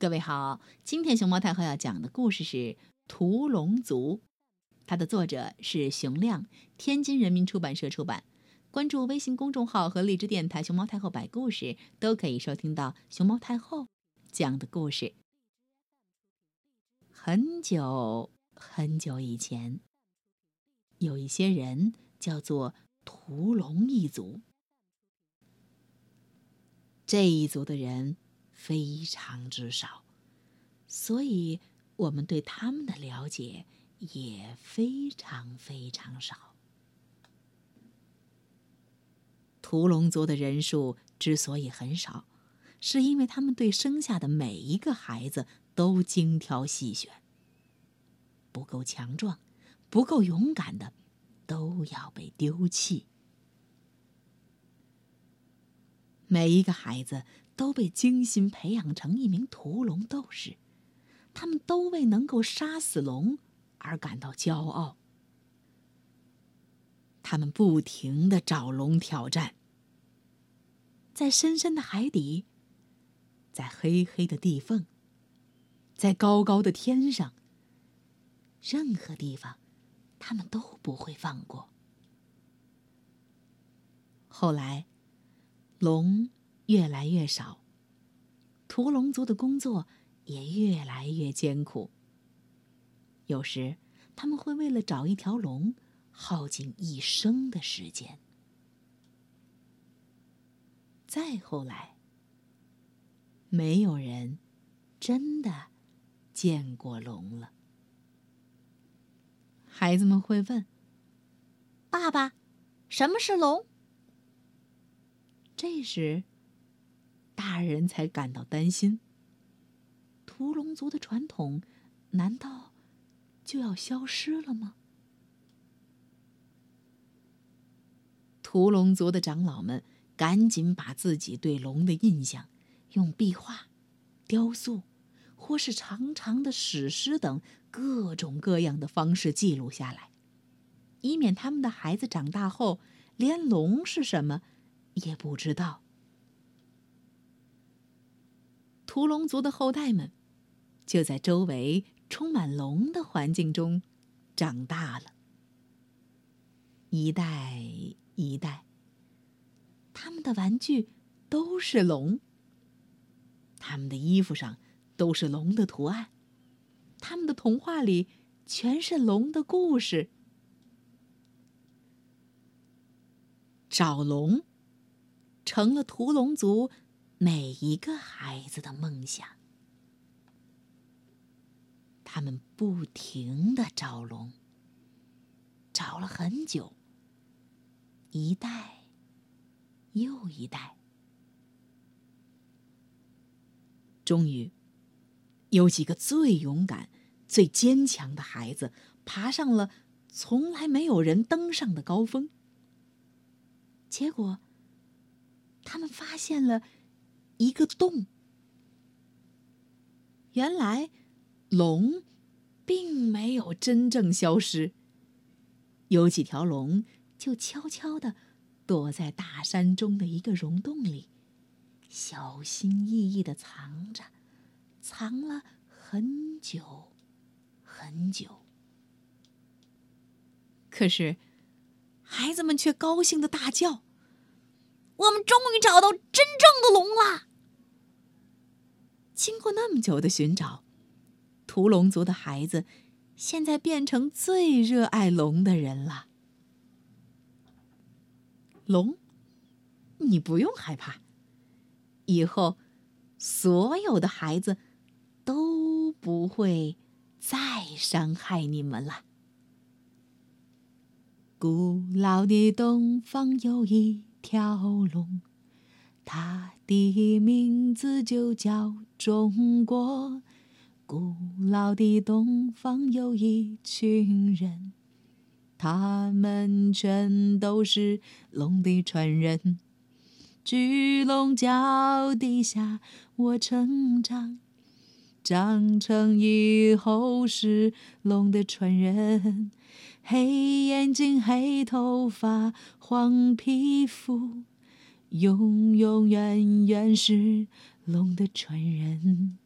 各位好，今天熊猫太后要讲的故事是《屠龙族》，它的作者是熊亮，天津人民出版社出版。关注微信公众号和荔枝电台“熊猫太后摆故事”，都可以收听到熊猫太后讲的故事。很久很久以前，有一些人叫做屠龙一族，这一族的人。非常之少，所以我们对他们的了解也非常非常少。屠龙族的人数之所以很少，是因为他们对生下的每一个孩子都精挑细选，不够强壮、不够勇敢的，都要被丢弃。每一个孩子都被精心培养成一名屠龙斗士，他们都为能够杀死龙而感到骄傲。他们不停的找龙挑战，在深深的海底，在黑黑的地缝，在高高的天上，任何地方，他们都不会放过。后来。龙越来越少，屠龙族的工作也越来越艰苦。有时，他们会为了找一条龙，耗尽一生的时间。再后来，没有人真的见过龙了。孩子们会问：“爸爸，什么是龙？”这时，大人才感到担心。屠龙族的传统，难道就要消失了吗？屠龙族的长老们赶紧把自己对龙的印象，用壁画、雕塑，或是长长的史诗等各种各样的方式记录下来，以免他们的孩子长大后连龙是什么。也不知道，屠龙族的后代们就在周围充满龙的环境中长大了。一代一代，他们的玩具都是龙，他们的衣服上都是龙的图案，他们的童话里全是龙的故事。找龙。成了屠龙族每一个孩子的梦想。他们不停的找龙，找了很久，一代又一代，终于，有几个最勇敢、最坚强的孩子爬上了从来没有人登上的高峰。结果。他们发现了一个洞。原来，龙并没有真正消失。有几条龙就悄悄的躲在大山中的一个溶洞里，小心翼翼的藏着，藏了很久很久。可是，孩子们却高兴的大叫。终于找到真正的龙了。经过那么久的寻找，屠龙族的孩子现在变成最热爱龙的人了。龙，你不用害怕，以后所有的孩子都不会再伤害你们了。古老的东方有一。条龙，它的名字就叫中国。古老的东方有一群人，他们全都是龙的传人。巨龙脚底下我成长，长成以后是龙的传人。黑眼睛，黑头发，黄皮肤，永永远远是龙的传人。